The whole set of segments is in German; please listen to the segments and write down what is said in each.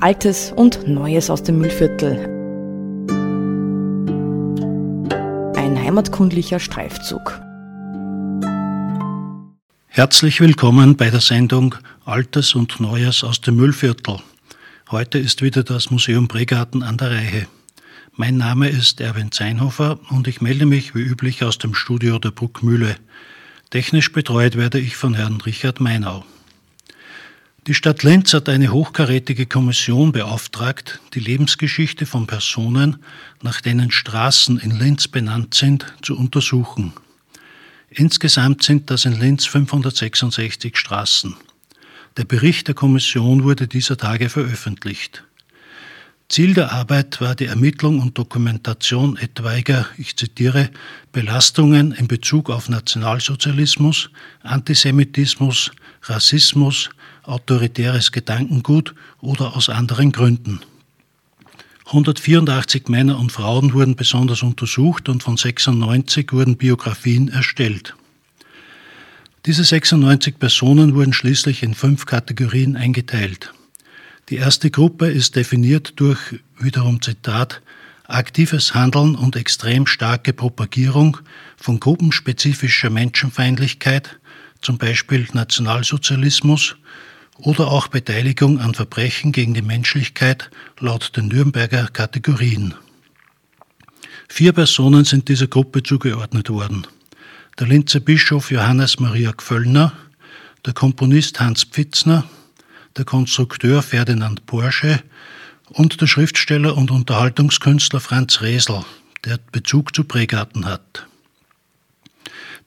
Altes und Neues aus dem Müllviertel. Ein heimatkundlicher Streifzug. Herzlich willkommen bei der Sendung Altes und Neues aus dem Müllviertel. Heute ist wieder das Museum Bregarten an der Reihe. Mein Name ist Erwin Zeinhofer und ich melde mich wie üblich aus dem Studio der Bruckmühle. Technisch betreut werde ich von Herrn Richard Meinau. Die Stadt Linz hat eine hochkarätige Kommission beauftragt, die Lebensgeschichte von Personen, nach denen Straßen in Linz benannt sind, zu untersuchen. Insgesamt sind das in Linz 566 Straßen. Der Bericht der Kommission wurde dieser Tage veröffentlicht. Ziel der Arbeit war die Ermittlung und Dokumentation etwaiger, ich zitiere, Belastungen in Bezug auf Nationalsozialismus, Antisemitismus, Rassismus, autoritäres Gedankengut oder aus anderen Gründen. 184 Männer und Frauen wurden besonders untersucht und von 96 wurden Biografien erstellt. Diese 96 Personen wurden schließlich in fünf Kategorien eingeteilt. Die erste Gruppe ist definiert durch, wiederum Zitat, aktives Handeln und extrem starke Propagierung von gruppenspezifischer Menschenfeindlichkeit, zum Beispiel Nationalsozialismus, oder auch Beteiligung an Verbrechen gegen die Menschlichkeit laut den Nürnberger Kategorien. Vier Personen sind dieser Gruppe zugeordnet worden. Der Linzer Bischof Johannes Maria Gföllner, der Komponist Hans Pfitzner, der Konstrukteur Ferdinand Porsche und der Schriftsteller und Unterhaltungskünstler Franz Resel, der Bezug zu Pregarten hat.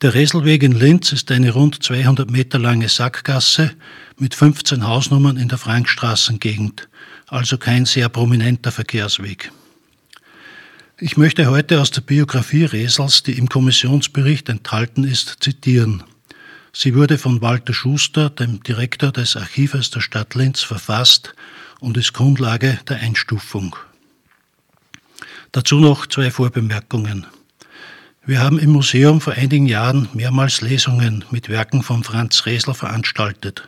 Der Reselweg in Linz ist eine rund 200 Meter lange Sackgasse mit 15 Hausnummern in der Frankstraßengegend, also kein sehr prominenter Verkehrsweg. Ich möchte heute aus der Biografie Resels, die im Kommissionsbericht enthalten ist, zitieren. Sie wurde von Walter Schuster, dem Direktor des Archives der Stadt Linz, verfasst und ist Grundlage der Einstufung. Dazu noch zwei Vorbemerkungen. Wir haben im Museum vor einigen Jahren mehrmals Lesungen mit Werken von Franz Resler veranstaltet.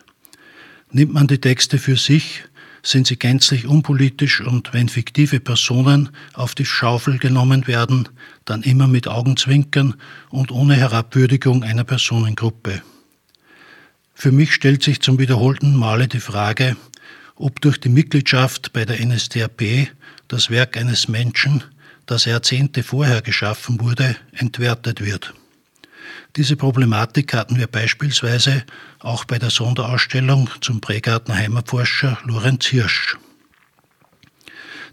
Nimmt man die Texte für sich, sind sie gänzlich unpolitisch und wenn fiktive Personen auf die Schaufel genommen werden, dann immer mit Augenzwinkern und ohne Herabwürdigung einer Personengruppe. Für mich stellt sich zum wiederholten Male die Frage, ob durch die Mitgliedschaft bei der NSDAP das Werk eines Menschen das Jahrzehnte vorher geschaffen wurde, entwertet wird. Diese Problematik hatten wir beispielsweise auch bei der Sonderausstellung zum Prägartner Heimatforscher Lorenz Hirsch.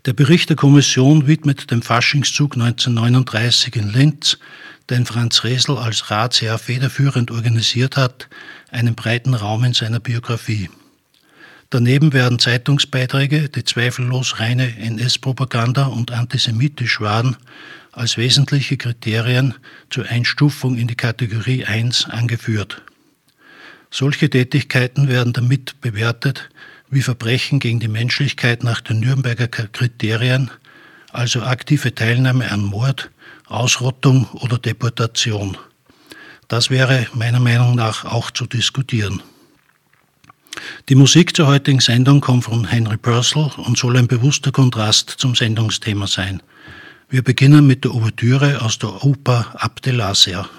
Der Bericht der Kommission widmet dem Faschingszug 1939 in Linz, den Franz Resel als Ratsherr federführend organisiert hat, einen breiten Raum in seiner Biografie. Daneben werden Zeitungsbeiträge, die zweifellos reine NS-Propaganda und antisemitisch waren, als wesentliche Kriterien zur Einstufung in die Kategorie 1 angeführt. Solche Tätigkeiten werden damit bewertet wie Verbrechen gegen die Menschlichkeit nach den Nürnberger Kriterien, also aktive Teilnahme an Mord, Ausrottung oder Deportation. Das wäre meiner Meinung nach auch zu diskutieren. Die Musik zur heutigen Sendung kommt von Henry Purcell und soll ein bewusster Kontrast zum Sendungsthema sein. Wir beginnen mit der Ouvertüre aus der Oper Abdelaser.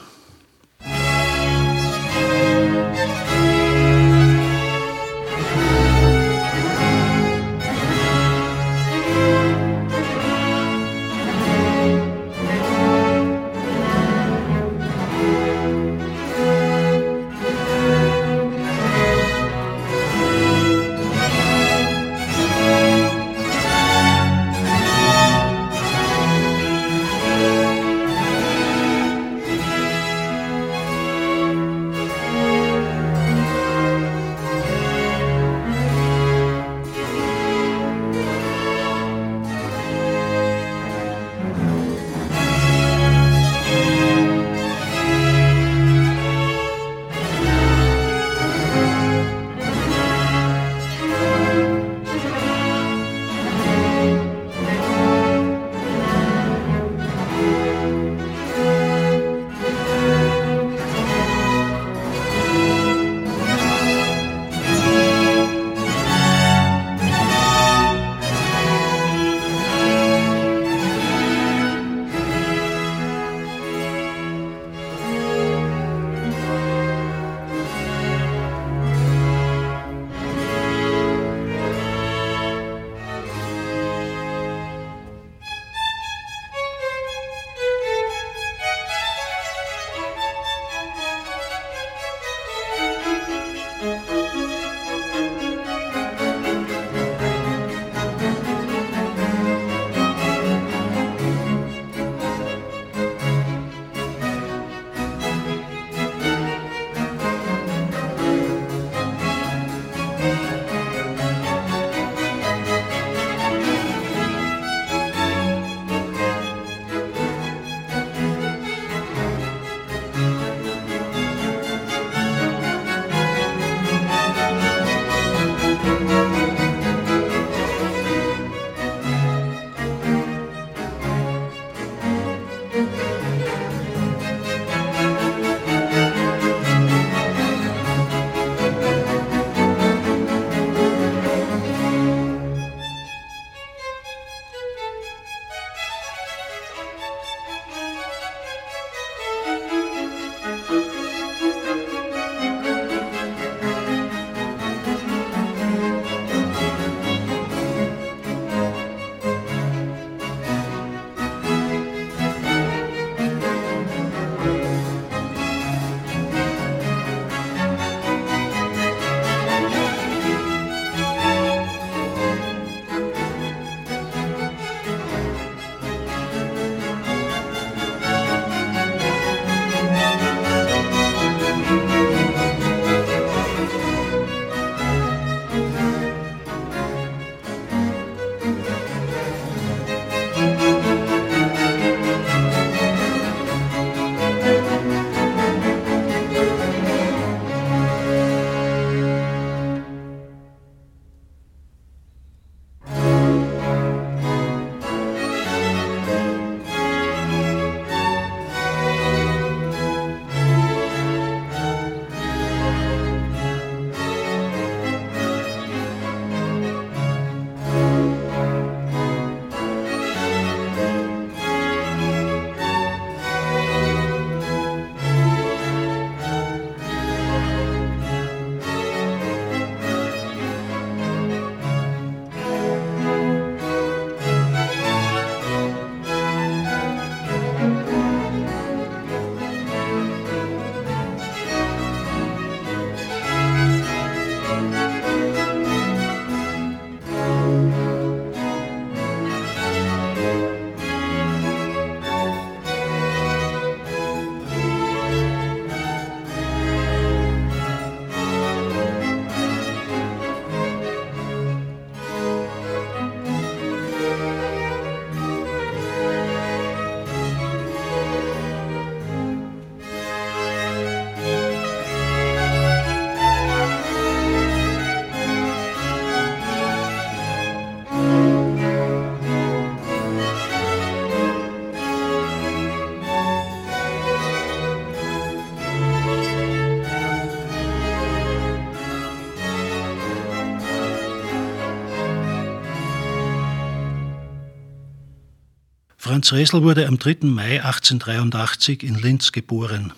Franz Resel wurde am 3. Mai 1883 in Linz geboren.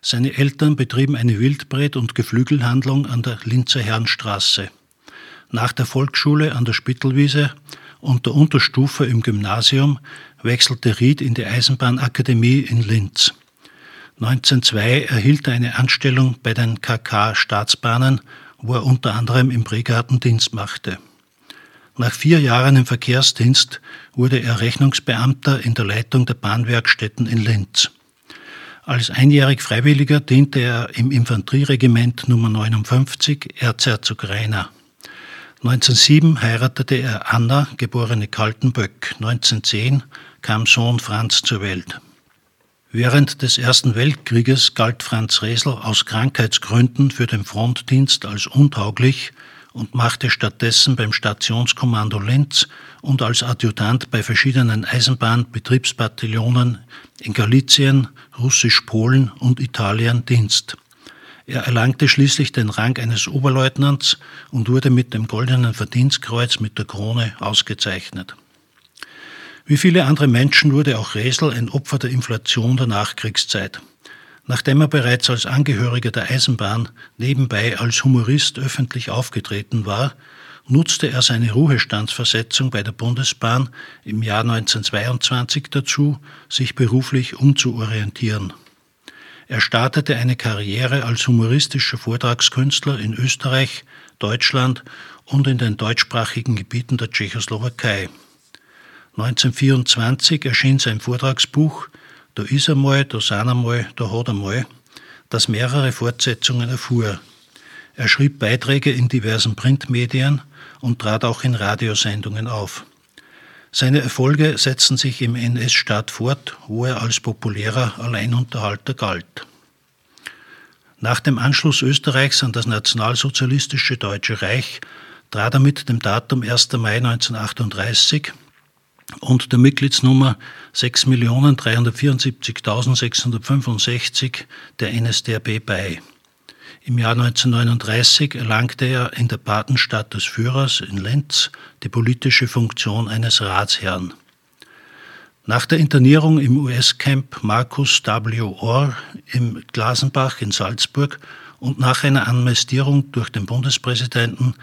Seine Eltern betrieben eine Wildbret- und Geflügelhandlung an der Linzer Herrenstraße. Nach der Volksschule an der Spittelwiese und der Unterstufe im Gymnasium wechselte Ried in die Eisenbahnakademie in Linz. 1902 erhielt er eine Anstellung bei den KK Staatsbahnen, wo er unter anderem im Bregarten Dienst machte. Nach vier Jahren im Verkehrsdienst wurde er Rechnungsbeamter in der Leitung der Bahnwerkstätten in Linz. Als einjährig Freiwilliger diente er im Infanterieregiment Nummer 59 Erzherzog Rainer. 1907 heiratete er Anna, geborene Kaltenböck. 1910 kam Sohn Franz zur Welt. Während des Ersten Weltkrieges galt Franz Resel aus Krankheitsgründen für den Frontdienst als untauglich und machte stattdessen beim Stationskommando Linz und als Adjutant bei verschiedenen Eisenbahnbetriebsbataillonen in Galizien, Russisch-Polen und Italien Dienst. Er erlangte schließlich den Rang eines Oberleutnants und wurde mit dem Goldenen Verdienstkreuz mit der Krone ausgezeichnet. Wie viele andere Menschen wurde auch Resel ein Opfer der Inflation der Nachkriegszeit. Nachdem er bereits als Angehöriger der Eisenbahn nebenbei als Humorist öffentlich aufgetreten war, nutzte er seine Ruhestandsversetzung bei der Bundesbahn im Jahr 1922 dazu, sich beruflich umzuorientieren. Er startete eine Karriere als humoristischer Vortragskünstler in Österreich, Deutschland und in den deutschsprachigen Gebieten der Tschechoslowakei. 1924 erschien sein Vortragsbuch da ist einmal, da sind einmal, da hat einmal, das mehrere Fortsetzungen erfuhr. Er schrieb Beiträge in diversen Printmedien und trat auch in Radiosendungen auf. Seine Erfolge setzten sich im NS-Staat fort, wo er als populärer Alleinunterhalter galt. Nach dem Anschluss Österreichs an das nationalsozialistische Deutsche Reich trat er mit dem Datum 1. Mai 1938 und der Mitgliedsnummer 6.374.665 der NSDAP bei. Im Jahr 1939 erlangte er in der Patenstadt des Führers in Lenz die politische Funktion eines Ratsherrn. Nach der Internierung im US-Camp Marcus W. Orr im Glasenbach in Salzburg und nach einer Amnestierung durch den Bundespräsidenten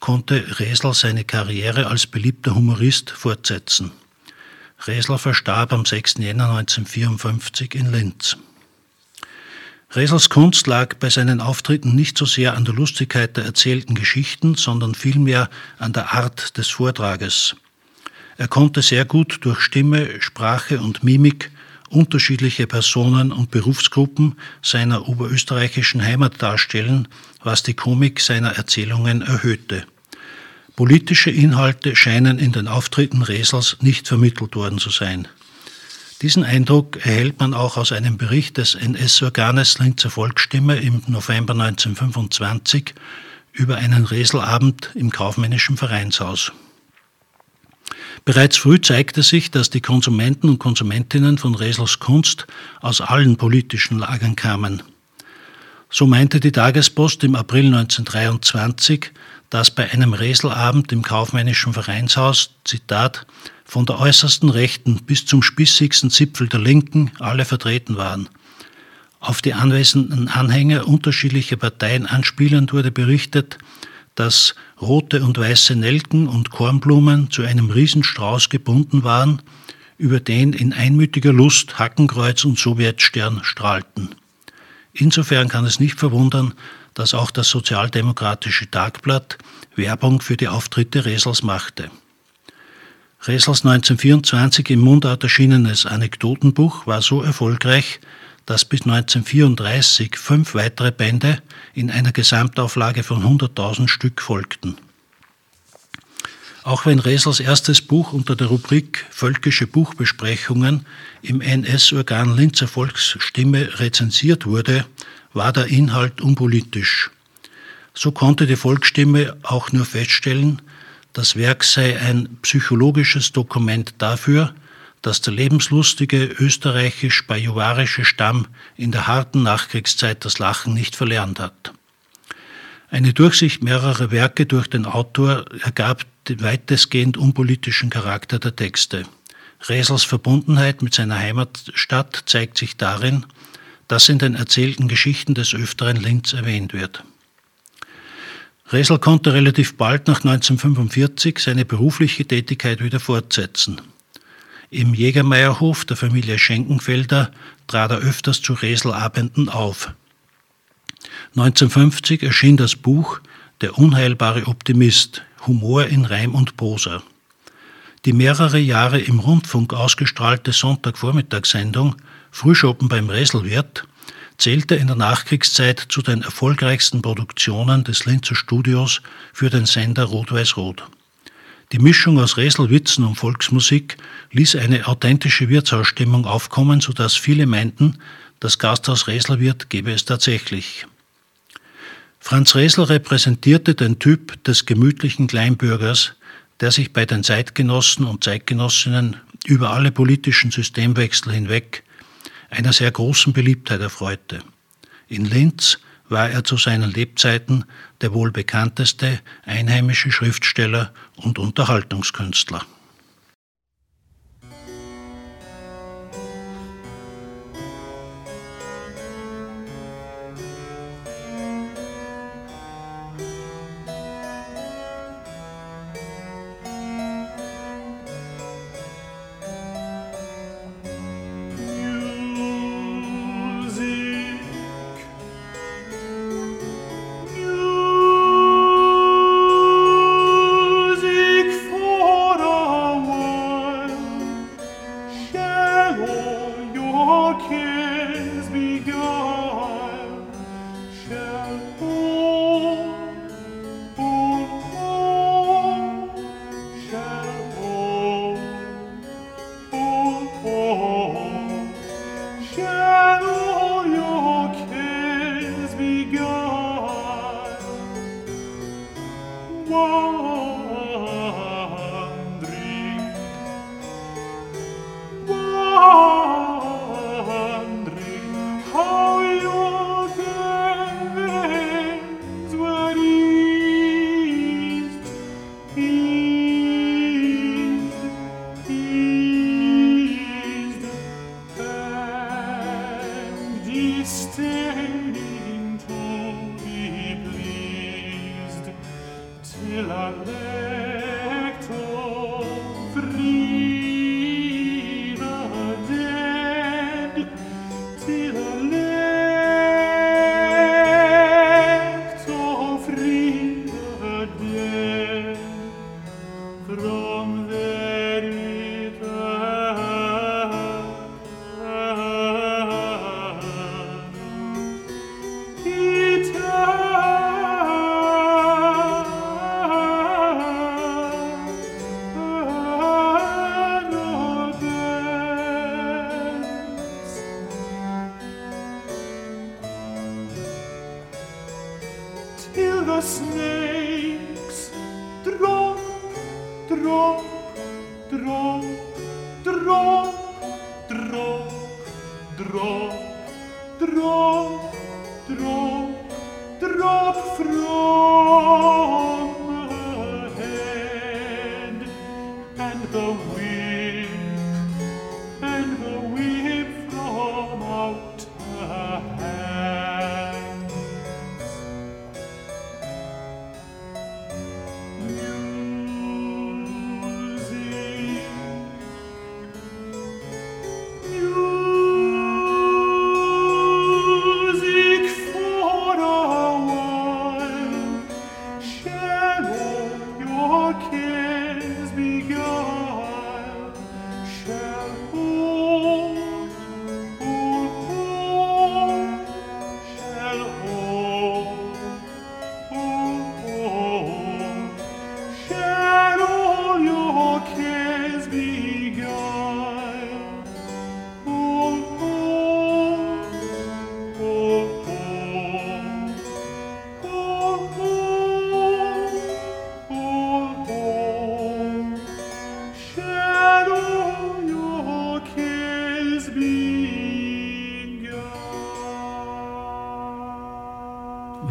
konnte Resler seine Karriere als beliebter Humorist fortsetzen. Resler verstarb am 6. Jänner 1954 in Linz. Resels Kunst lag bei seinen Auftritten nicht so sehr an der Lustigkeit der erzählten Geschichten, sondern vielmehr an der Art des Vortrages. Er konnte sehr gut durch Stimme, Sprache und Mimik unterschiedliche Personen und Berufsgruppen seiner oberösterreichischen Heimat darstellen, was die Komik seiner Erzählungen erhöhte. Politische Inhalte scheinen in den Auftritten Resels nicht vermittelt worden zu sein. Diesen Eindruck erhält man auch aus einem Bericht des NS-Organes Linzer Volksstimme im November 1925 über einen Reselabend im kaufmännischen Vereinshaus. Bereits früh zeigte sich, dass die Konsumenten und Konsumentinnen von Resels Kunst aus allen politischen Lagern kamen. So meinte die Tagespost im April 1923, dass bei einem Reselabend im kaufmännischen Vereinshaus, Zitat, von der äußersten Rechten bis zum spießigsten Zipfel der Linken alle vertreten waren. Auf die anwesenden Anhänger unterschiedlicher Parteien anspielend wurde berichtet, dass rote und weiße Nelken und Kornblumen zu einem Riesenstrauß gebunden waren, über den in einmütiger Lust Hackenkreuz und Sowjetstern strahlten. Insofern kann es nicht verwundern, dass auch das Sozialdemokratische Tagblatt Werbung für die Auftritte Resels machte. Resels 1924 im Mundart erschienenes Anekdotenbuch war so erfolgreich, dass bis 1934 fünf weitere Bände in einer Gesamtauflage von 100.000 Stück folgten. Auch wenn Resels erstes Buch unter der Rubrik Völkische Buchbesprechungen im NS-Organ Linzer Volksstimme rezensiert wurde, war der Inhalt unpolitisch. So konnte die Volksstimme auch nur feststellen, das Werk sei ein psychologisches Dokument dafür, dass der lebenslustige österreichisch-bajuwarische Stamm in der harten Nachkriegszeit das Lachen nicht verlernt hat. Eine Durchsicht mehrerer Werke durch den Autor ergab den weitestgehend unpolitischen Charakter der Texte. Resels Verbundenheit mit seiner Heimatstadt zeigt sich darin, dass in den erzählten Geschichten des Öfteren Linz erwähnt wird. Resel konnte relativ bald nach 1945 seine berufliche Tätigkeit wieder fortsetzen. Im Jägermeierhof der Familie Schenkenfelder trat er öfters zu Reselabenden auf. 1950 erschien das Buch Der unheilbare Optimist, Humor in Reim und Prosa. Die mehrere Jahre im Rundfunk ausgestrahlte Sonntagvormittagssendung Frühschoppen beim Reselwirt zählte in der Nachkriegszeit zu den erfolgreichsten Produktionen des Linzer Studios für den Sender Rot-Weiß-Rot. Die Mischung aus Reselwitzen und Volksmusik ließ eine authentische Wirtshausstimmung aufkommen, sodass viele meinten, das Gasthaus Reselwirt gebe es tatsächlich. Franz Resel repräsentierte den Typ des gemütlichen Kleinbürgers, der sich bei den Zeitgenossen und Zeitgenossinnen über alle politischen Systemwechsel hinweg einer sehr großen Beliebtheit erfreute. In Linz war er zu seinen Lebzeiten der wohl bekannteste einheimische Schriftsteller und Unterhaltungskünstler.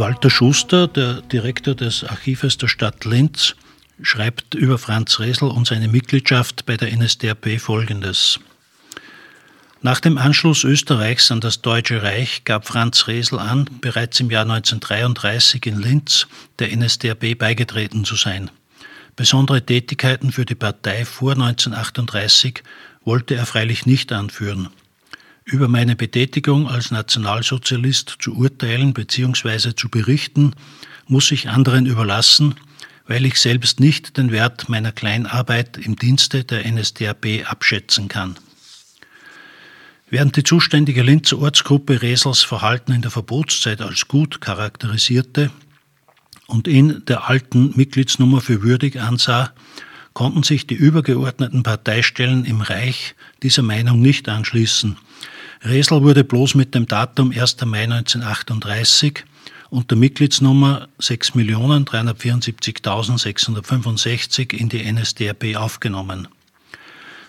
Walter Schuster, der Direktor des Archives der Stadt Linz, schreibt über Franz Resel und seine Mitgliedschaft bei der NSDAP folgendes. Nach dem Anschluss Österreichs an das Deutsche Reich gab Franz Resel an, bereits im Jahr 1933 in Linz der NSDAP beigetreten zu sein. Besondere Tätigkeiten für die Partei vor 1938 wollte er freilich nicht anführen. Über meine Betätigung als Nationalsozialist zu urteilen bzw. zu berichten, muss ich anderen überlassen, weil ich selbst nicht den Wert meiner Kleinarbeit im Dienste der NSDAP abschätzen kann. Während die zuständige Linzer Ortsgruppe Resels Verhalten in der Verbotszeit als gut charakterisierte und ihn der alten Mitgliedsnummer für würdig ansah, konnten sich die übergeordneten Parteistellen im Reich dieser Meinung nicht anschließen. Resel wurde bloß mit dem Datum 1. Mai 1938 und der Mitgliedsnummer 6.374.665 in die NSDAP aufgenommen.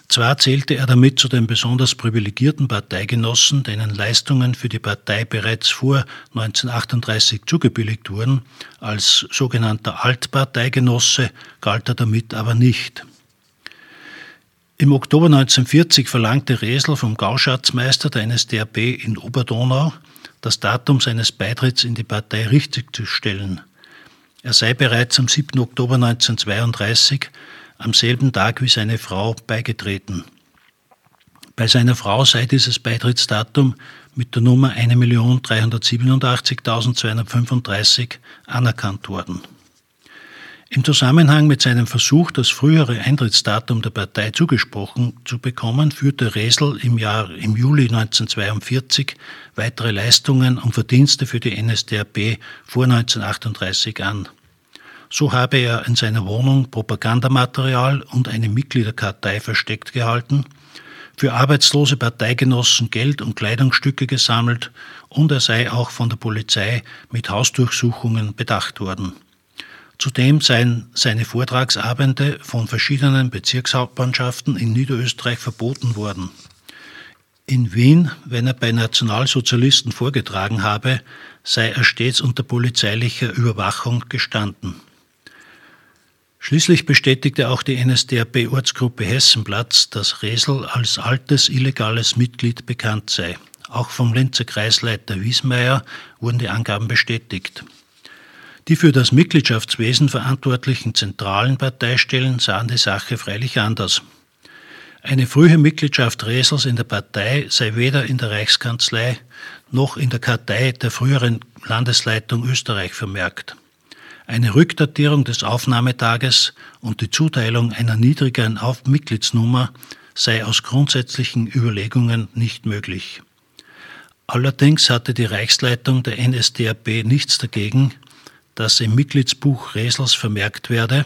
Zwar zählte er damit zu den besonders privilegierten Parteigenossen, denen Leistungen für die Partei bereits vor 1938 zugebilligt wurden, als sogenannter Altparteigenosse galt er damit aber nicht. Im Oktober 1940 verlangte Resel vom Gauschatzmeister der NSDAP in Oberdonau, das Datum seines Beitritts in die Partei richtig zu stellen. Er sei bereits am 7. Oktober 1932, am selben Tag wie seine Frau, beigetreten. Bei seiner Frau sei dieses Beitrittsdatum mit der Nummer 1.387.235 anerkannt worden. Im Zusammenhang mit seinem Versuch, das frühere Eintrittsdatum der Partei zugesprochen zu bekommen, führte Resel im Jahr im Juli 1942 weitere Leistungen und Verdienste für die NSDAP vor 1938 an. So habe er in seiner Wohnung Propagandamaterial und eine Mitgliederkartei versteckt gehalten, für arbeitslose Parteigenossen Geld und Kleidungsstücke gesammelt und er sei auch von der Polizei mit Hausdurchsuchungen bedacht worden. Zudem seien seine Vortragsabende von verschiedenen Bezirkshauptmannschaften in Niederösterreich verboten worden. In Wien, wenn er bei Nationalsozialisten vorgetragen habe, sei er stets unter polizeilicher Überwachung gestanden. Schließlich bestätigte auch die NSDAP-Ortsgruppe Hessenplatz, dass Resel als altes illegales Mitglied bekannt sei. Auch vom Linzer Kreisleiter Wiesmeier wurden die Angaben bestätigt. Die für das Mitgliedschaftswesen verantwortlichen zentralen Parteistellen sahen die Sache freilich anders. Eine frühe Mitgliedschaft Resels in der Partei sei weder in der Reichskanzlei noch in der Kartei der früheren Landesleitung Österreich vermerkt. Eine Rückdatierung des Aufnahmetages und die Zuteilung einer niedrigeren Mitgliedsnummer sei aus grundsätzlichen Überlegungen nicht möglich. Allerdings hatte die Reichsleitung der NSDAP nichts dagegen, dass im Mitgliedsbuch Resels vermerkt werde,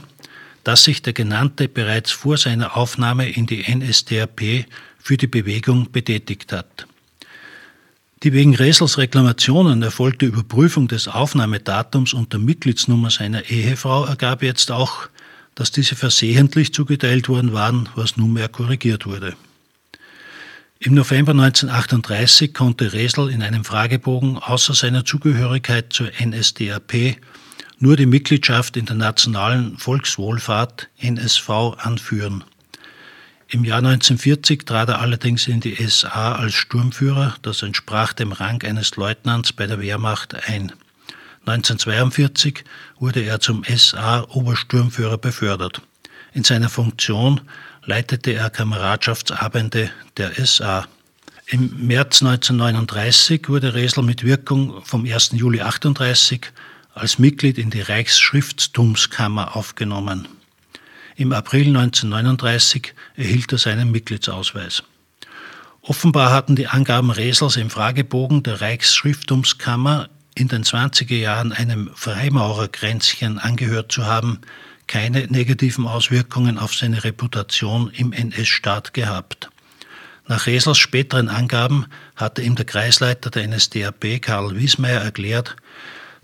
dass sich der Genannte bereits vor seiner Aufnahme in die NSDAP für die Bewegung betätigt hat. Die wegen Resels Reklamationen erfolgte Überprüfung des Aufnahmedatums und der Mitgliedsnummer seiner Ehefrau ergab jetzt auch, dass diese versehentlich zugeteilt worden waren, was nunmehr korrigiert wurde. Im November 1938 konnte Resel in einem Fragebogen außer seiner Zugehörigkeit zur NSDAP nur die Mitgliedschaft in der Nationalen Volkswohlfahrt NSV anführen. Im Jahr 1940 trat er allerdings in die SA als Sturmführer, das entsprach dem Rang eines Leutnants bei der Wehrmacht, ein. 1942 wurde er zum SA-Obersturmführer befördert. In seiner Funktion leitete er Kameradschaftsabende der SA. Im März 1939 wurde Resel mit Wirkung vom 1. Juli 1938 als Mitglied in die Reichsschrifttumskammer aufgenommen. Im April 1939 erhielt er seinen Mitgliedsausweis. Offenbar hatten die Angaben Resels im Fragebogen der Reichsschrifttumskammer in den 20er Jahren einem Freimaurergrenzchen angehört zu haben, keine negativen Auswirkungen auf seine Reputation im NS-Staat gehabt. Nach Resels späteren Angaben hatte ihm der Kreisleiter der NSDAP Karl Wiesmeier erklärt,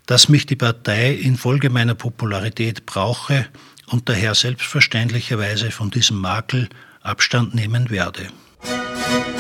dass mich die Partei infolge meiner Popularität brauche und daher selbstverständlicherweise von diesem Makel Abstand nehmen werde. Meine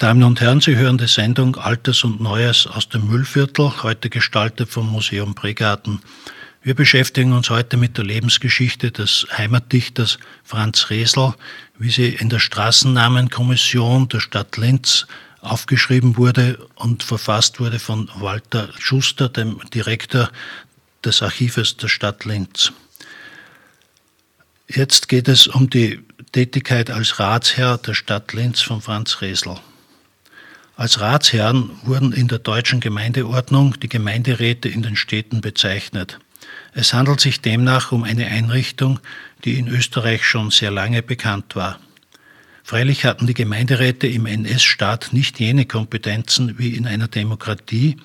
Damen und Herren, Sie hören die Sendung Altes und Neues aus dem Müllviertel, heute gestaltet vom Museum Pregarten. Wir beschäftigen uns heute mit der Lebensgeschichte des Heimatdichters Franz Resel, wie sie in der Straßennamenkommission der Stadt Linz aufgeschrieben wurde und verfasst wurde von Walter Schuster, dem Direktor des Archives der Stadt Linz. Jetzt geht es um die Tätigkeit als Ratsherr der Stadt Linz von Franz Resel. Als Ratsherren wurden in der deutschen Gemeindeordnung die Gemeinderäte in den Städten bezeichnet. Es handelt sich demnach um eine Einrichtung, die in Österreich schon sehr lange bekannt war. Freilich hatten die Gemeinderäte im NS-Staat nicht jene Kompetenzen wie in einer Demokratie,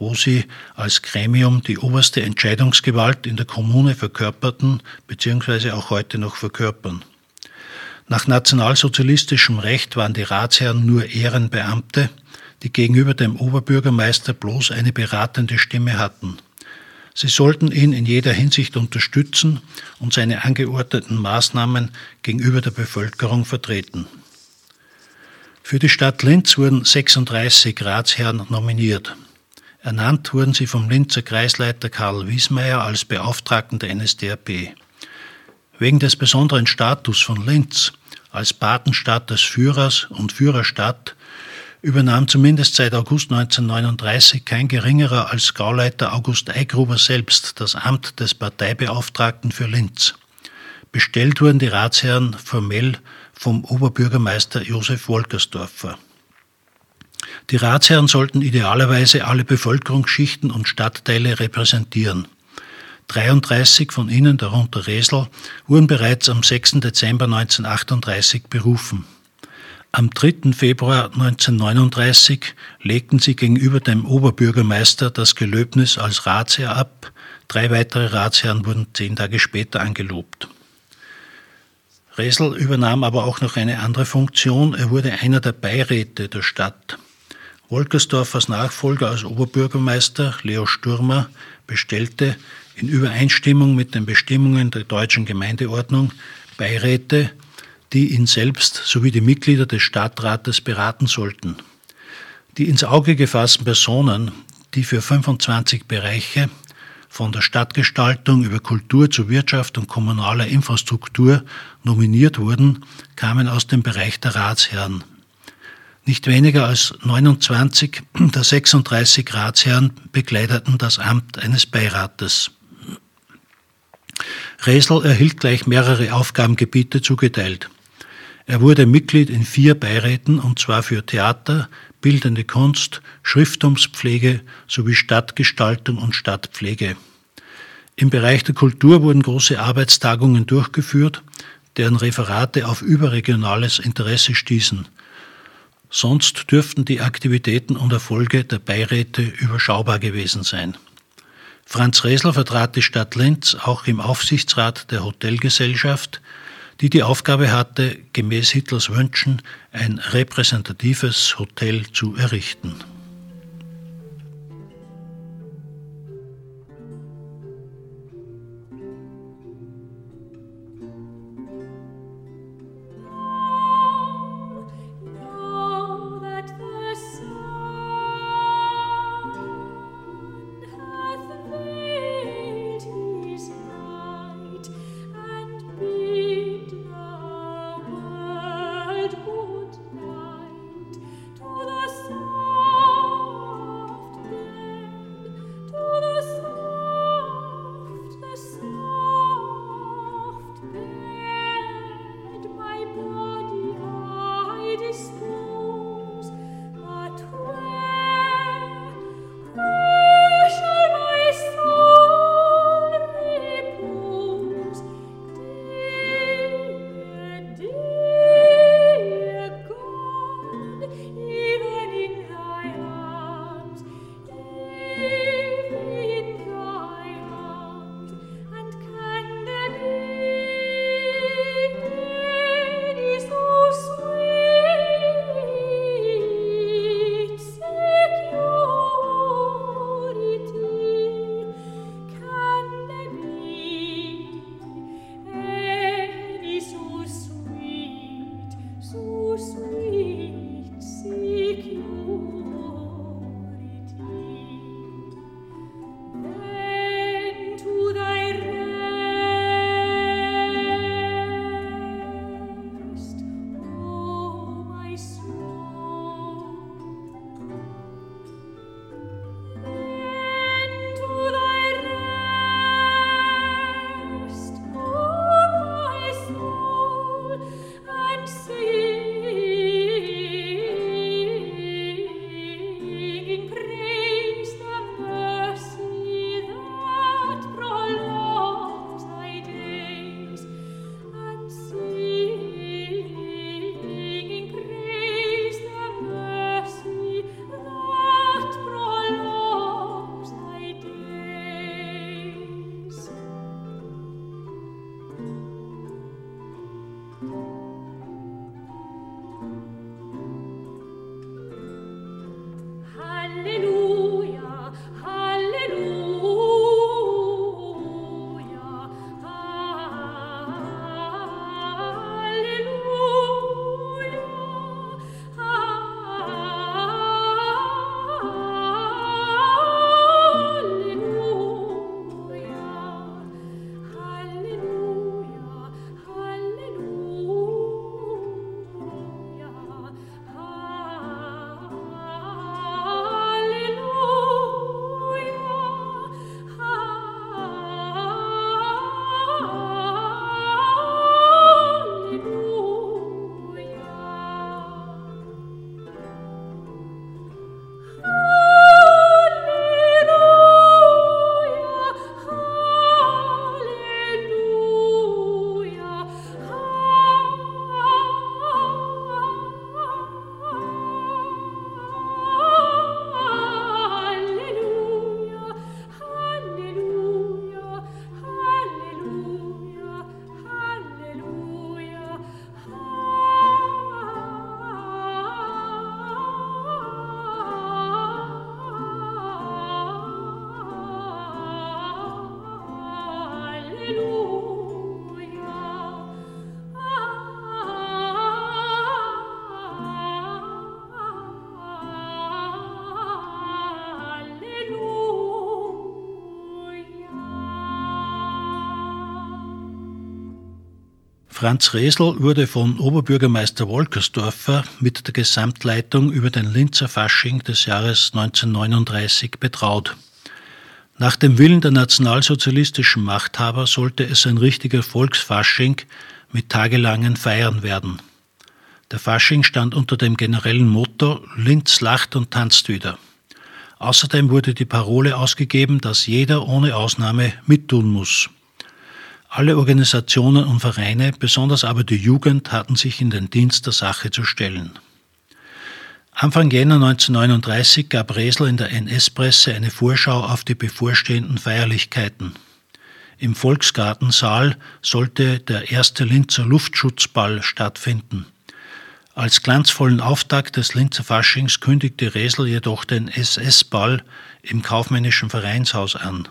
wo sie als Gremium die oberste Entscheidungsgewalt in der Kommune verkörperten bzw. auch heute noch verkörpern. Nach nationalsozialistischem Recht waren die Ratsherren nur Ehrenbeamte, die gegenüber dem Oberbürgermeister bloß eine beratende Stimme hatten. Sie sollten ihn in jeder Hinsicht unterstützen und seine angeordneten Maßnahmen gegenüber der Bevölkerung vertreten. Für die Stadt Linz wurden 36 Ratsherren nominiert. Ernannt wurden sie vom Linzer Kreisleiter Karl Wiesmeier als Beauftragten der NSDAP. Wegen des besonderen Status von Linz als Patenstadt des Führers und Führerstadt übernahm zumindest seit August 1939 kein geringerer als Gauleiter August Eigruber selbst das Amt des Parteibeauftragten für Linz. Bestellt wurden die Ratsherren formell vom Oberbürgermeister Josef Wolkersdorfer. Die Ratsherren sollten idealerweise alle Bevölkerungsschichten und Stadtteile repräsentieren. 33 von ihnen, darunter Resel, wurden bereits am 6. Dezember 1938 berufen. Am 3. Februar 1939 legten sie gegenüber dem Oberbürgermeister das Gelöbnis als Ratsherr ab. Drei weitere Ratsherren wurden zehn Tage später angelobt. Resel übernahm aber auch noch eine andere Funktion. Er wurde einer der Beiräte der Stadt. Wolkersdorfers Nachfolger als Oberbürgermeister, Leo Stürmer, bestellte in Übereinstimmung mit den Bestimmungen der deutschen Gemeindeordnung Beiräte, die ihn selbst sowie die Mitglieder des Stadtrates beraten sollten. Die ins Auge gefassten Personen, die für 25 Bereiche von der Stadtgestaltung über Kultur zu Wirtschaft und kommunaler Infrastruktur nominiert wurden, kamen aus dem Bereich der Ratsherren. Nicht weniger als 29 der 36 Ratsherren bekleideten das Amt eines Beirates. Resel erhielt gleich mehrere Aufgabengebiete zugeteilt. Er wurde Mitglied in vier Beiräten, und zwar für Theater, bildende Kunst, Schrifttumspflege sowie Stadtgestaltung und Stadtpflege. Im Bereich der Kultur wurden große Arbeitstagungen durchgeführt, deren Referate auf überregionales Interesse stießen. Sonst dürften die Aktivitäten und Erfolge der Beiräte überschaubar gewesen sein. Franz Resler vertrat die Stadt Linz auch im Aufsichtsrat der Hotelgesellschaft, die die Aufgabe hatte, gemäß Hitlers Wünschen ein repräsentatives Hotel zu errichten. Franz Resel wurde von Oberbürgermeister Wolkersdorfer mit der Gesamtleitung über den Linzer Fasching des Jahres 1939 betraut. Nach dem Willen der nationalsozialistischen Machthaber sollte es ein richtiger Volksfasching mit tagelangen Feiern werden. Der Fasching stand unter dem generellen Motto Linz lacht und tanzt wieder. Außerdem wurde die Parole ausgegeben, dass jeder ohne Ausnahme mittun muss. Alle Organisationen und Vereine, besonders aber die Jugend, hatten sich in den Dienst der Sache zu stellen. Anfang Jänner 1939 gab Resel in der NS-Presse eine Vorschau auf die bevorstehenden Feierlichkeiten. Im Volksgartensaal sollte der erste Linzer Luftschutzball stattfinden. Als glanzvollen Auftakt des Linzer Faschings kündigte Resel jedoch den SS-Ball im kaufmännischen Vereinshaus an.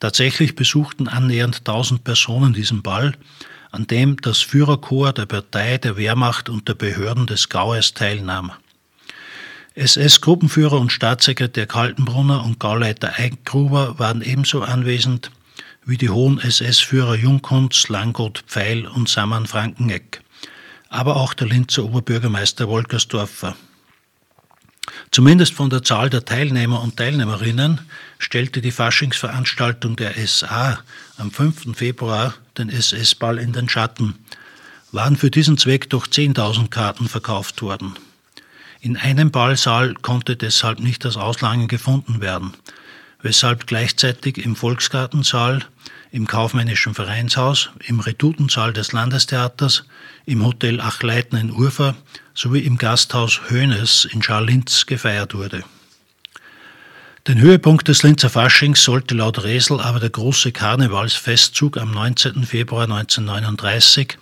Tatsächlich besuchten annähernd 1000 Personen diesen Ball, an dem das Führerkorps der Partei, der Wehrmacht und der Behörden des Gaues teilnahm. SS-Gruppenführer und Staatssekretär Kaltenbrunner und Gauleiter Eigengruber waren ebenso anwesend wie die hohen SS-Führer Jungkunz, Langott, Pfeil und Samann Frankeneck, aber auch der Linzer Oberbürgermeister Wolkersdorfer. Zumindest von der Zahl der Teilnehmer und Teilnehmerinnen stellte die Faschingsveranstaltung der SA am 5. Februar den SS-Ball in den Schatten, waren für diesen Zweck doch 10.000 Karten verkauft worden. In einem Ballsaal konnte deshalb nicht das Auslangen gefunden werden, weshalb gleichzeitig im Volksgartensaal, im kaufmännischen Vereinshaus, im Redutensaal des Landestheaters, im Hotel Achleiten in Urfa sowie im Gasthaus Höhnes in Scharlinz gefeiert wurde. Den Höhepunkt des Linzer Faschings sollte laut Resel aber der große Karnevalsfestzug am 19. Februar 1939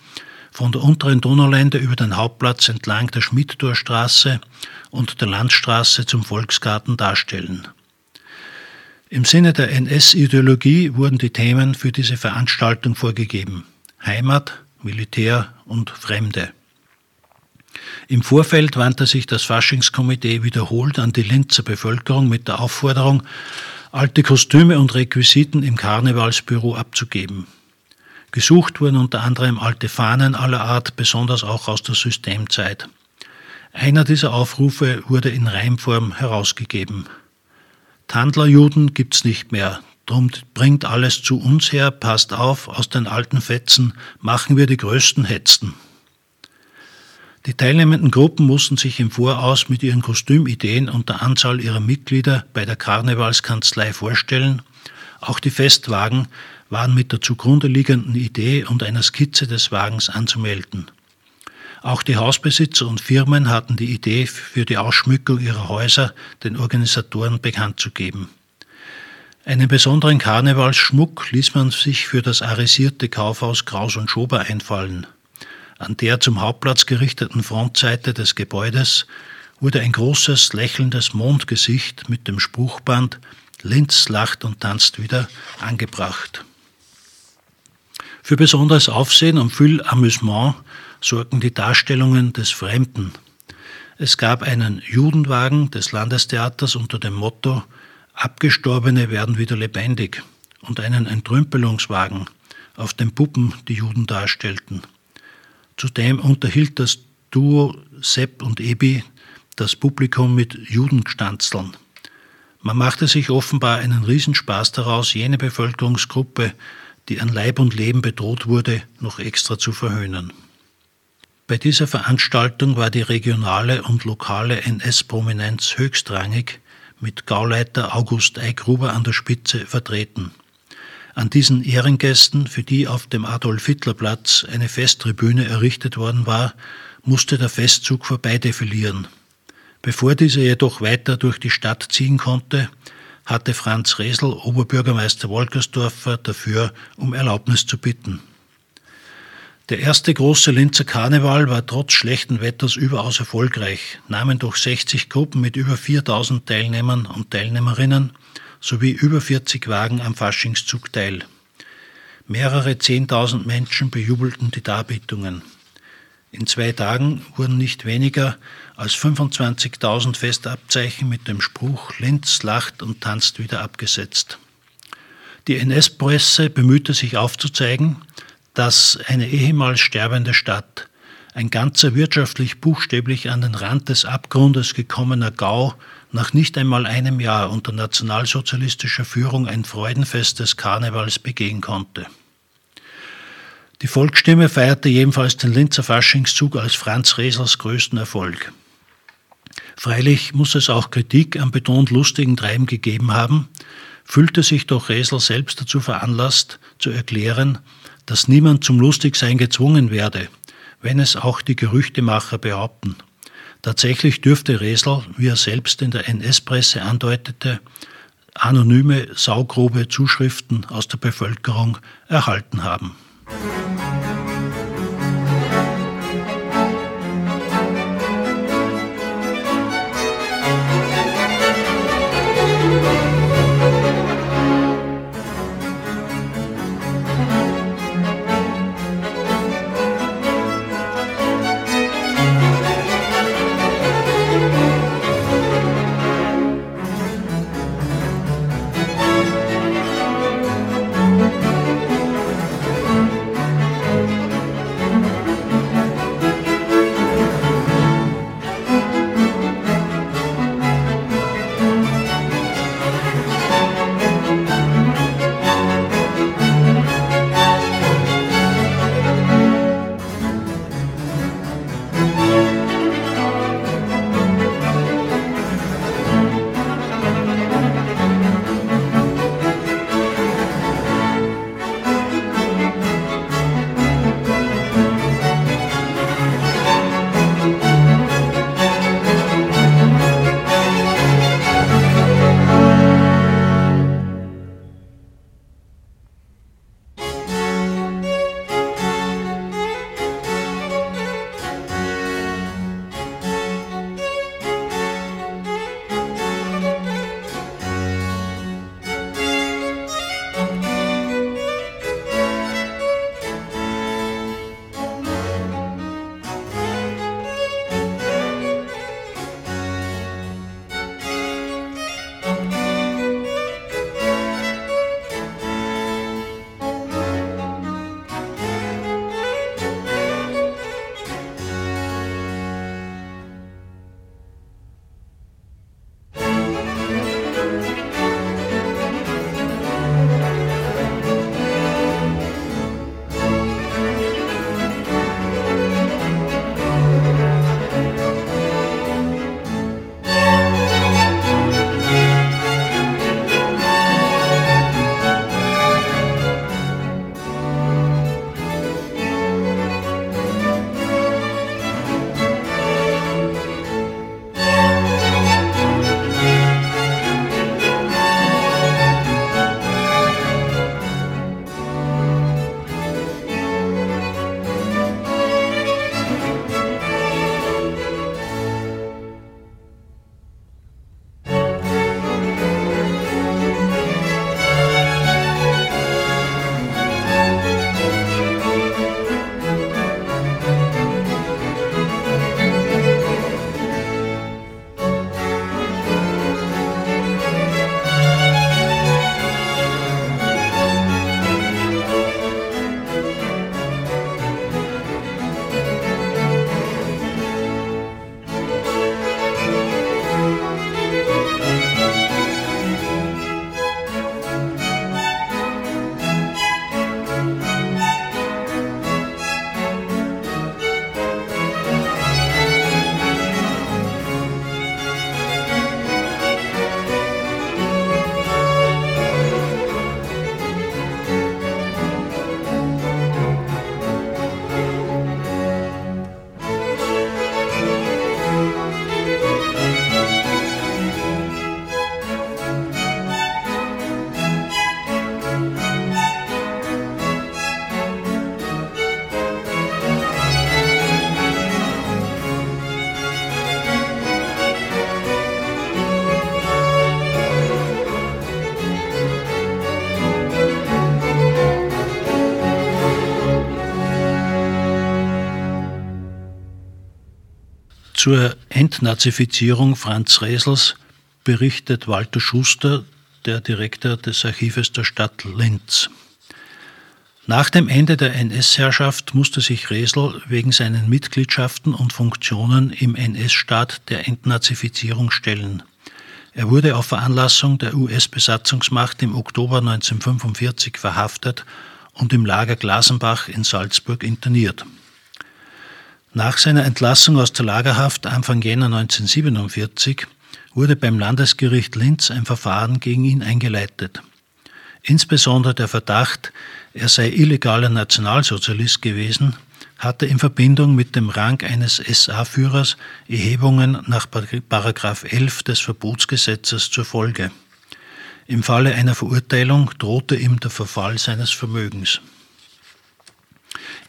von der unteren Donaulände über den Hauptplatz entlang der Schmidtorstraße und der Landstraße zum Volksgarten darstellen. Im Sinne der NS-Ideologie wurden die Themen für diese Veranstaltung vorgegeben. Heimat, Militär und Fremde. Im Vorfeld wandte sich das Faschingskomitee wiederholt an die Linzer Bevölkerung mit der Aufforderung, alte Kostüme und Requisiten im Karnevalsbüro abzugeben. Gesucht wurden unter anderem alte Fahnen aller Art, besonders auch aus der Systemzeit. Einer dieser Aufrufe wurde in Reimform herausgegeben. Tandlerjuden gibt's nicht mehr, drum bringt alles zu uns her, passt auf, aus den alten Fetzen machen wir die größten Hetzen. Die teilnehmenden Gruppen mussten sich im Voraus mit ihren Kostümideen und der Anzahl ihrer Mitglieder bei der Karnevalskanzlei vorstellen. Auch die Festwagen waren mit der zugrunde liegenden Idee und einer Skizze des Wagens anzumelden. Auch die Hausbesitzer und Firmen hatten die Idee für die Ausschmückung ihrer Häuser den Organisatoren bekannt zu geben. Einen besonderen Karnevalsschmuck ließ man sich für das arisierte Kaufhaus Kraus und Schober einfallen. An der zum Hauptplatz gerichteten Frontseite des Gebäudes wurde ein großes, lächelndes Mondgesicht mit dem Spruchband Linz lacht und tanzt wieder angebracht. Für besonderes Aufsehen und viel Amüsement sorgten die Darstellungen des Fremden. Es gab einen Judenwagen des Landestheaters unter dem Motto Abgestorbene werden wieder lebendig und einen Entrümpelungswagen, auf dem Puppen die Juden darstellten. Zudem unterhielt das Duo Sepp und Ebi das Publikum mit Judenstanzeln. Man machte sich offenbar einen Riesenspaß daraus, jene Bevölkerungsgruppe, die an Leib und Leben bedroht wurde, noch extra zu verhöhnen. Bei dieser Veranstaltung war die regionale und lokale NS-Prominenz höchstrangig mit Gauleiter August Eigruber an der Spitze vertreten. An diesen Ehrengästen, für die auf dem Adolf-Hitler-Platz eine Festtribüne errichtet worden war, musste der Festzug vorbeidefilieren. Bevor dieser jedoch weiter durch die Stadt ziehen konnte, hatte Franz Resel, Oberbürgermeister Wolkersdorfer, dafür um Erlaubnis zu bitten. Der erste große Linzer Karneval war trotz schlechten Wetters überaus erfolgreich, nahmen durch 60 Gruppen mit über 4000 Teilnehmern und Teilnehmerinnen sowie über 40 Wagen am Faschingszug teil. Mehrere 10.000 Menschen bejubelten die Darbietungen. In zwei Tagen wurden nicht weniger als 25.000 Festabzeichen mit dem Spruch Linz lacht und tanzt wieder abgesetzt. Die NS-Presse bemühte sich aufzuzeigen, dass eine ehemals sterbende Stadt, ein ganzer wirtschaftlich buchstäblich an den Rand des Abgrundes gekommener Gau, nach nicht einmal einem Jahr unter nationalsozialistischer Führung ein Freudenfest des Karnevals begehen konnte. Die Volksstimme feierte jedenfalls den Linzer Faschingszug als Franz Resels größten Erfolg. Freilich muss es auch Kritik am betont lustigen Treiben gegeben haben, fühlte sich doch Resel selbst dazu veranlasst, zu erklären, dass niemand zum Lustigsein gezwungen werde, wenn es auch die Gerüchtemacher behaupten. Tatsächlich dürfte Resel, wie er selbst in der NS-Presse andeutete, anonyme, saugrobe Zuschriften aus der Bevölkerung erhalten haben. Zur Entnazifizierung Franz Resels berichtet Walter Schuster, der Direktor des Archives der Stadt Linz. Nach dem Ende der NS-Herrschaft musste sich Resel wegen seinen Mitgliedschaften und Funktionen im NS-Staat der Entnazifizierung stellen. Er wurde auf Veranlassung der US-Besatzungsmacht im Oktober 1945 verhaftet und im Lager Glasenbach in Salzburg interniert. Nach seiner Entlassung aus der Lagerhaft Anfang Jänner 1947 wurde beim Landesgericht Linz ein Verfahren gegen ihn eingeleitet. Insbesondere der Verdacht, er sei illegaler Nationalsozialist gewesen, hatte in Verbindung mit dem Rang eines SA-Führers Erhebungen nach 11 des Verbotsgesetzes zur Folge. Im Falle einer Verurteilung drohte ihm der Verfall seines Vermögens.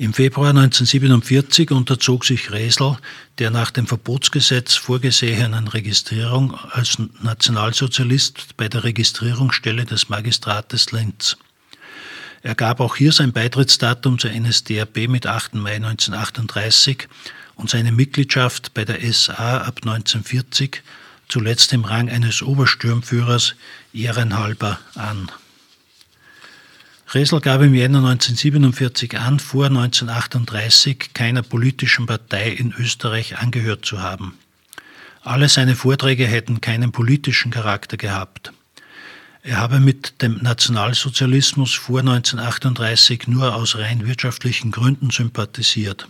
Im Februar 1947 unterzog sich Resel der nach dem Verbotsgesetz vorgesehenen Registrierung als Nationalsozialist bei der Registrierungsstelle des Magistrates Linz. Er gab auch hier sein Beitrittsdatum zur NSDAP mit 8. Mai 1938 und seine Mitgliedschaft bei der SA ab 1940, zuletzt im Rang eines Obersturmführers, ehrenhalber an. Resel gab im Jänner 1947 an, vor 1938 keiner politischen Partei in Österreich angehört zu haben. Alle seine Vorträge hätten keinen politischen Charakter gehabt. Er habe mit dem Nationalsozialismus vor 1938 nur aus rein wirtschaftlichen Gründen sympathisiert.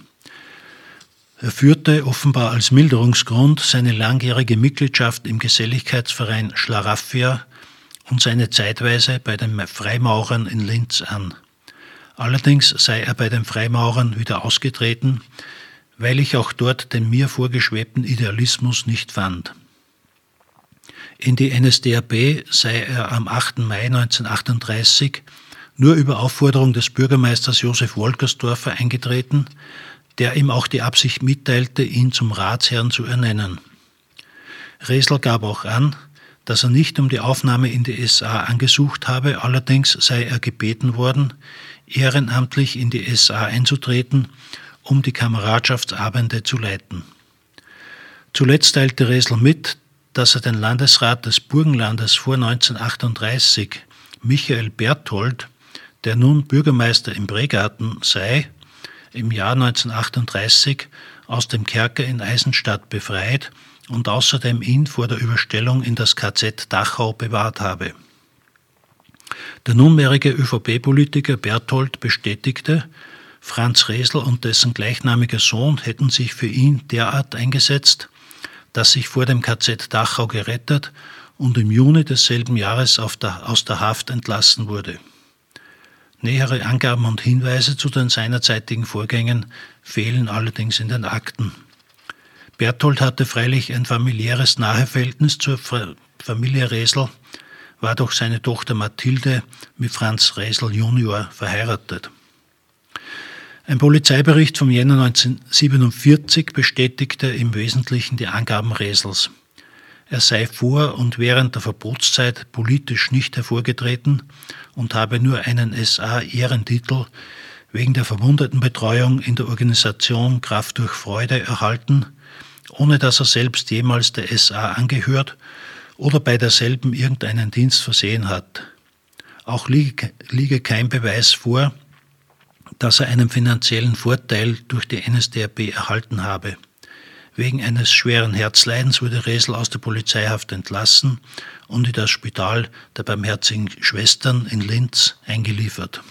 Er führte offenbar als Milderungsgrund seine langjährige Mitgliedschaft im Geselligkeitsverein Schlaraffia und seine Zeitweise bei den Freimaurern in Linz an. Allerdings sei er bei den Freimaurern wieder ausgetreten, weil ich auch dort den mir vorgeschwebten Idealismus nicht fand. In die NSDAP sei er am 8. Mai 1938 nur über Aufforderung des Bürgermeisters Josef Wolkersdorfer eingetreten, der ihm auch die Absicht mitteilte, ihn zum Ratsherrn zu ernennen. Resel gab auch an, dass er nicht um die Aufnahme in die SA angesucht habe, allerdings sei er gebeten worden, ehrenamtlich in die SA einzutreten, um die Kameradschaftsabende zu leiten. Zuletzt teilte Resel mit, dass er den Landesrat des Burgenlandes vor 1938, Michael Berthold, der nun Bürgermeister im Bregarten sei, im Jahr 1938 aus dem Kerker in Eisenstadt befreit und außerdem ihn vor der Überstellung in das KZ Dachau bewahrt habe. Der nunmehrige ÖVP-Politiker Berthold bestätigte, Franz Resel und dessen gleichnamiger Sohn hätten sich für ihn derart eingesetzt, dass sich vor dem KZ Dachau gerettet und im Juni desselben Jahres der, aus der Haft entlassen wurde. Nähere Angaben und Hinweise zu den seinerzeitigen Vorgängen fehlen allerdings in den Akten. Berthold hatte freilich ein familiäres Naheverhältnis zur Familie Resel, war doch seine Tochter Mathilde mit Franz Resel junior verheiratet. Ein Polizeibericht vom Jänner 1947 bestätigte im Wesentlichen die Angaben Resels. Er sei vor und während der Verbotszeit politisch nicht hervorgetreten und habe nur einen SA-Ehrentitel wegen der Verwundetenbetreuung in der Organisation Kraft durch Freude erhalten ohne dass er selbst jemals der SA angehört oder bei derselben irgendeinen Dienst versehen hat. Auch liege, liege kein Beweis vor, dass er einen finanziellen Vorteil durch die NSDAP erhalten habe. Wegen eines schweren Herzleidens wurde Resel aus der Polizeihaft entlassen und in das Spital der Barmherzigen Schwestern in Linz eingeliefert.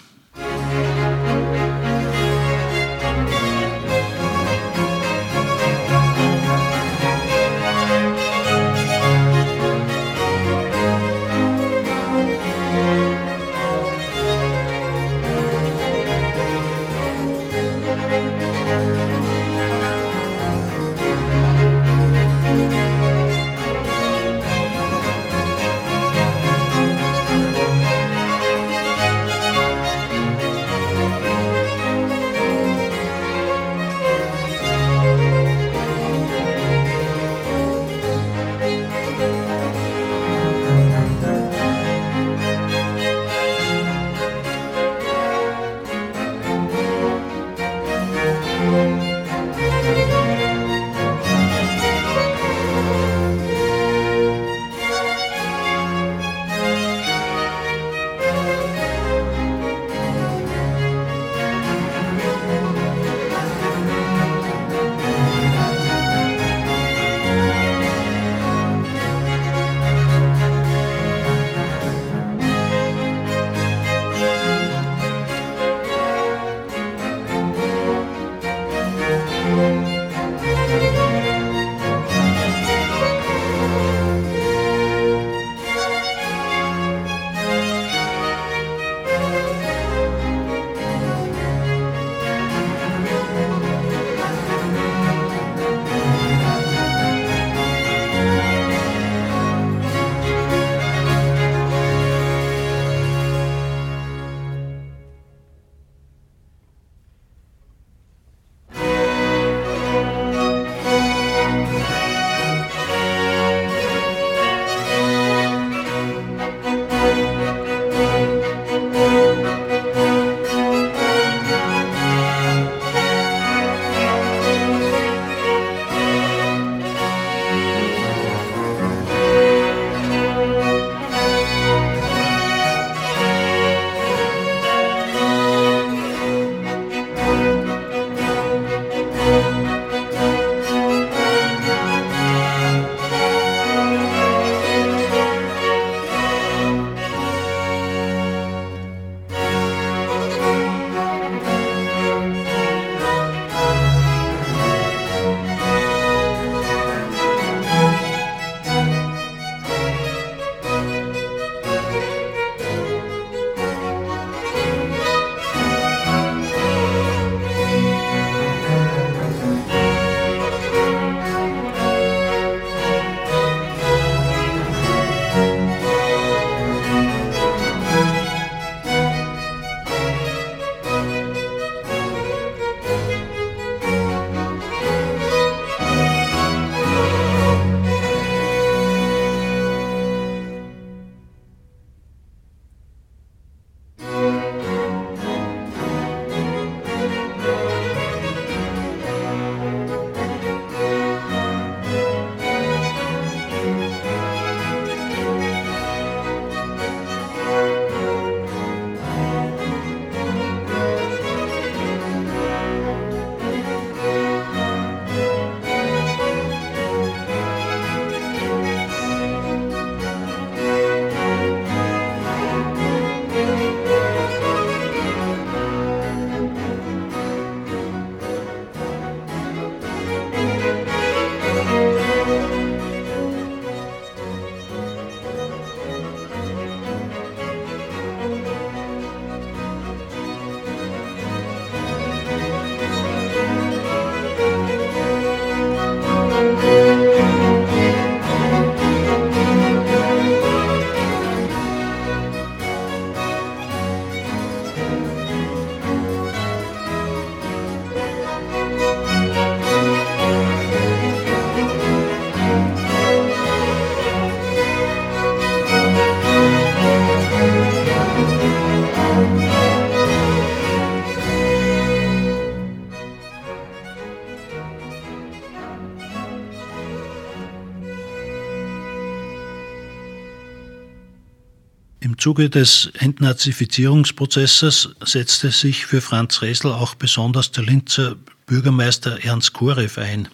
Zuge des Entnazifizierungsprozesses setzte sich für Franz Resel auch besonders der Linzer Bürgermeister Ernst Korev ein,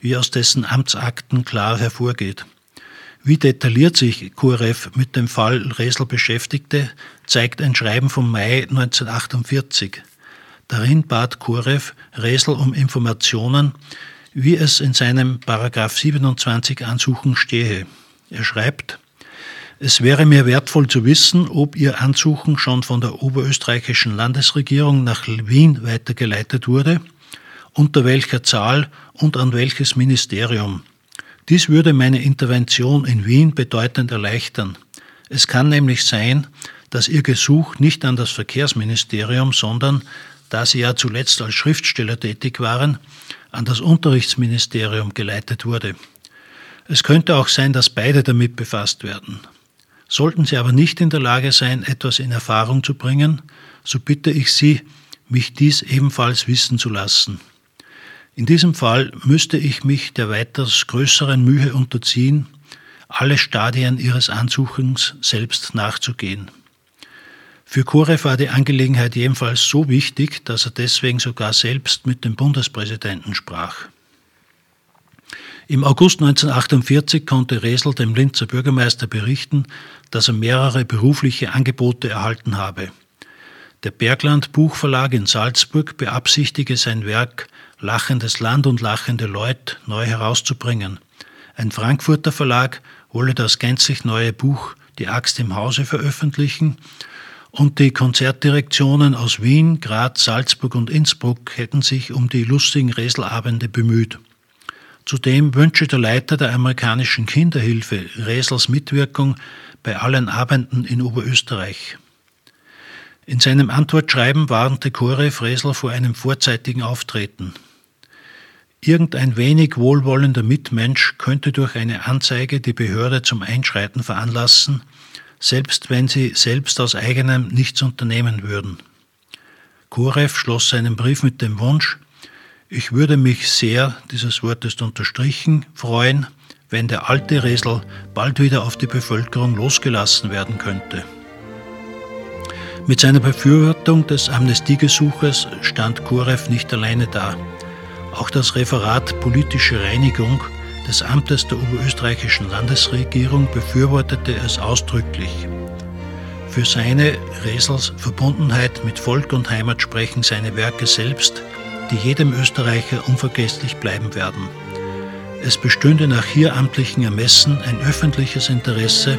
wie aus dessen Amtsakten klar hervorgeht. Wie detailliert sich Korev mit dem Fall Resel beschäftigte, zeigt ein Schreiben vom Mai 1948. Darin bat Korev Resel um Informationen, wie es in seinem Paragraph 27 Ansuchen stehe. Er schreibt, es wäre mir wertvoll zu wissen, ob Ihr Ansuchen schon von der oberösterreichischen Landesregierung nach Wien weitergeleitet wurde, unter welcher Zahl und an welches Ministerium. Dies würde meine Intervention in Wien bedeutend erleichtern. Es kann nämlich sein, dass Ihr Gesuch nicht an das Verkehrsministerium, sondern, da Sie ja zuletzt als Schriftsteller tätig waren, an das Unterrichtsministerium geleitet wurde. Es könnte auch sein, dass beide damit befasst werden. Sollten Sie aber nicht in der Lage sein, etwas in Erfahrung zu bringen, so bitte ich Sie, mich dies ebenfalls wissen zu lassen. In diesem Fall müsste ich mich der weiters größeren Mühe unterziehen, alle Stadien Ihres Ansuchens selbst nachzugehen. Für Korev war die Angelegenheit jedenfalls so wichtig, dass er deswegen sogar selbst mit dem Bundespräsidenten sprach. Im August 1948 konnte Resel dem Linzer Bürgermeister berichten, dass er mehrere berufliche Angebote erhalten habe. Der Bergland Buchverlag in Salzburg beabsichtige sein Werk Lachendes Land und lachende Leut neu herauszubringen. Ein Frankfurter Verlag wolle das gänzlich neue Buch Die Axt im Hause veröffentlichen und die Konzertdirektionen aus Wien, Graz, Salzburg und Innsbruck hätten sich um die lustigen Reselabende bemüht. Zudem wünsche der Leiter der amerikanischen Kinderhilfe Resels Mitwirkung bei allen Abenden in Oberösterreich. In seinem Antwortschreiben warnte Korev Resel vor einem vorzeitigen Auftreten. Irgendein wenig wohlwollender Mitmensch könnte durch eine Anzeige die Behörde zum Einschreiten veranlassen, selbst wenn sie selbst aus eigenem nichts unternehmen würden. Korev schloss seinen Brief mit dem Wunsch, ich würde mich sehr, dieses Wort ist unterstrichen, freuen, wenn der alte Resel bald wieder auf die Bevölkerung losgelassen werden könnte. Mit seiner Befürwortung des Amnestiegesuches stand Korev nicht alleine da. Auch das Referat Politische Reinigung des Amtes der oberösterreichischen Landesregierung befürwortete es ausdrücklich. Für seine Resels Verbundenheit mit Volk und Heimat sprechen seine Werke selbst, die jedem Österreicher unvergesslich bleiben werden. Es bestünde nach hier amtlichen Ermessen ein öffentliches Interesse,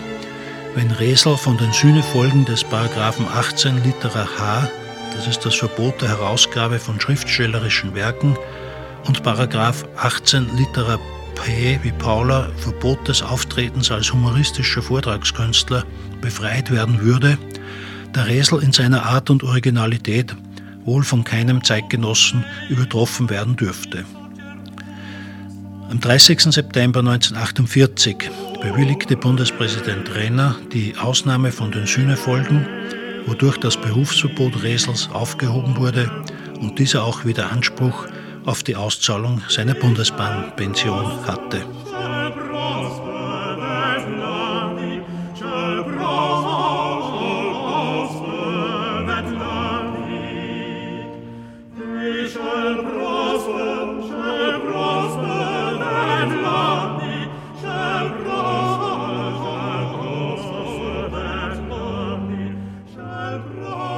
wenn Resel von den Sühnefolgen des Paragraphen 18 Litera H, das ist das Verbot der Herausgabe von schriftstellerischen Werken, und Paragraph 18 Litera P wie Paula Verbot des Auftretens als humoristischer Vortragskünstler befreit werden würde, der Resel in seiner Art und Originalität wohl von keinem Zeitgenossen übertroffen werden dürfte. Am 30. September 1948 bewilligte Bundespräsident Renner die Ausnahme von den Sühnefolgen, wodurch das Berufsverbot Resels aufgehoben wurde und dieser auch wieder Anspruch auf die Auszahlung seiner Bundesbahnpension hatte.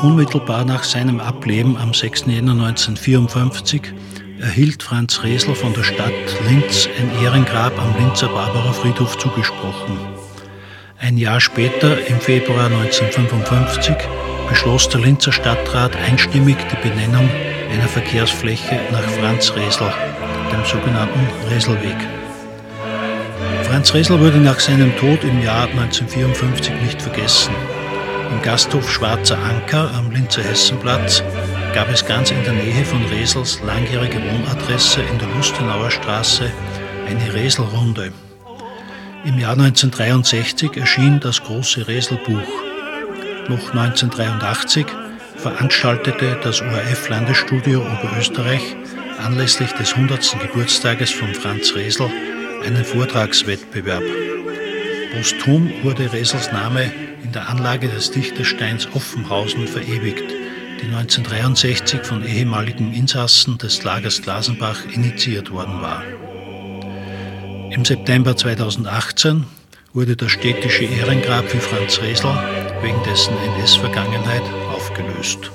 Unmittelbar nach seinem Ableben am 6. Jänner 1954 erhielt Franz Resel von der Stadt Linz ein Ehrengrab am Linzer Barbara Friedhof zugesprochen. Ein Jahr später, im Februar 1955, beschloss der Linzer Stadtrat einstimmig die Benennung einer Verkehrsfläche nach Franz Resel, dem sogenannten Reselweg. Franz Resel wurde nach seinem Tod im Jahr 1954 nicht vergessen. Im Gasthof Schwarzer Anker am Linzer Hessenplatz gab es ganz in der Nähe von Resels langjährige Wohnadresse in der Lustenauer Straße eine Reselrunde. Im Jahr 1963 erschien das große Reselbuch. Noch 1983 veranstaltete das ORF-Landesstudio Oberösterreich anlässlich des 100. Geburtstages von Franz Resel einen Vortragswettbewerb. Posthum wurde Resels Name in der Anlage des Dichtersteins Offenhausen verewigt, die 1963 von ehemaligen Insassen des Lagers Glasenbach initiiert worden war. Im September 2018 wurde das städtische Ehrengrab für Franz Resel wegen dessen NS-Vergangenheit aufgelöst.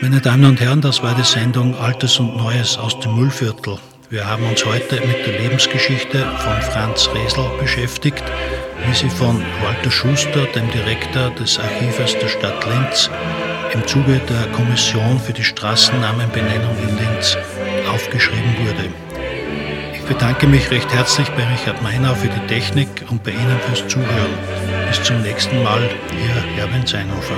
Meine Damen und Herren, das war die Sendung Altes und Neues aus dem Müllviertel. Wir haben uns heute mit der Lebensgeschichte von Franz Resel beschäftigt, wie sie von Walter Schuster, dem Direktor des Archives der Stadt Linz, im Zuge der Kommission für die Straßennamenbenennung in Linz aufgeschrieben wurde. Ich bedanke mich recht herzlich bei Richard Meinau für die Technik und bei Ihnen fürs Zuhören. Bis zum nächsten Mal, Ihr Erwin Seinhofer.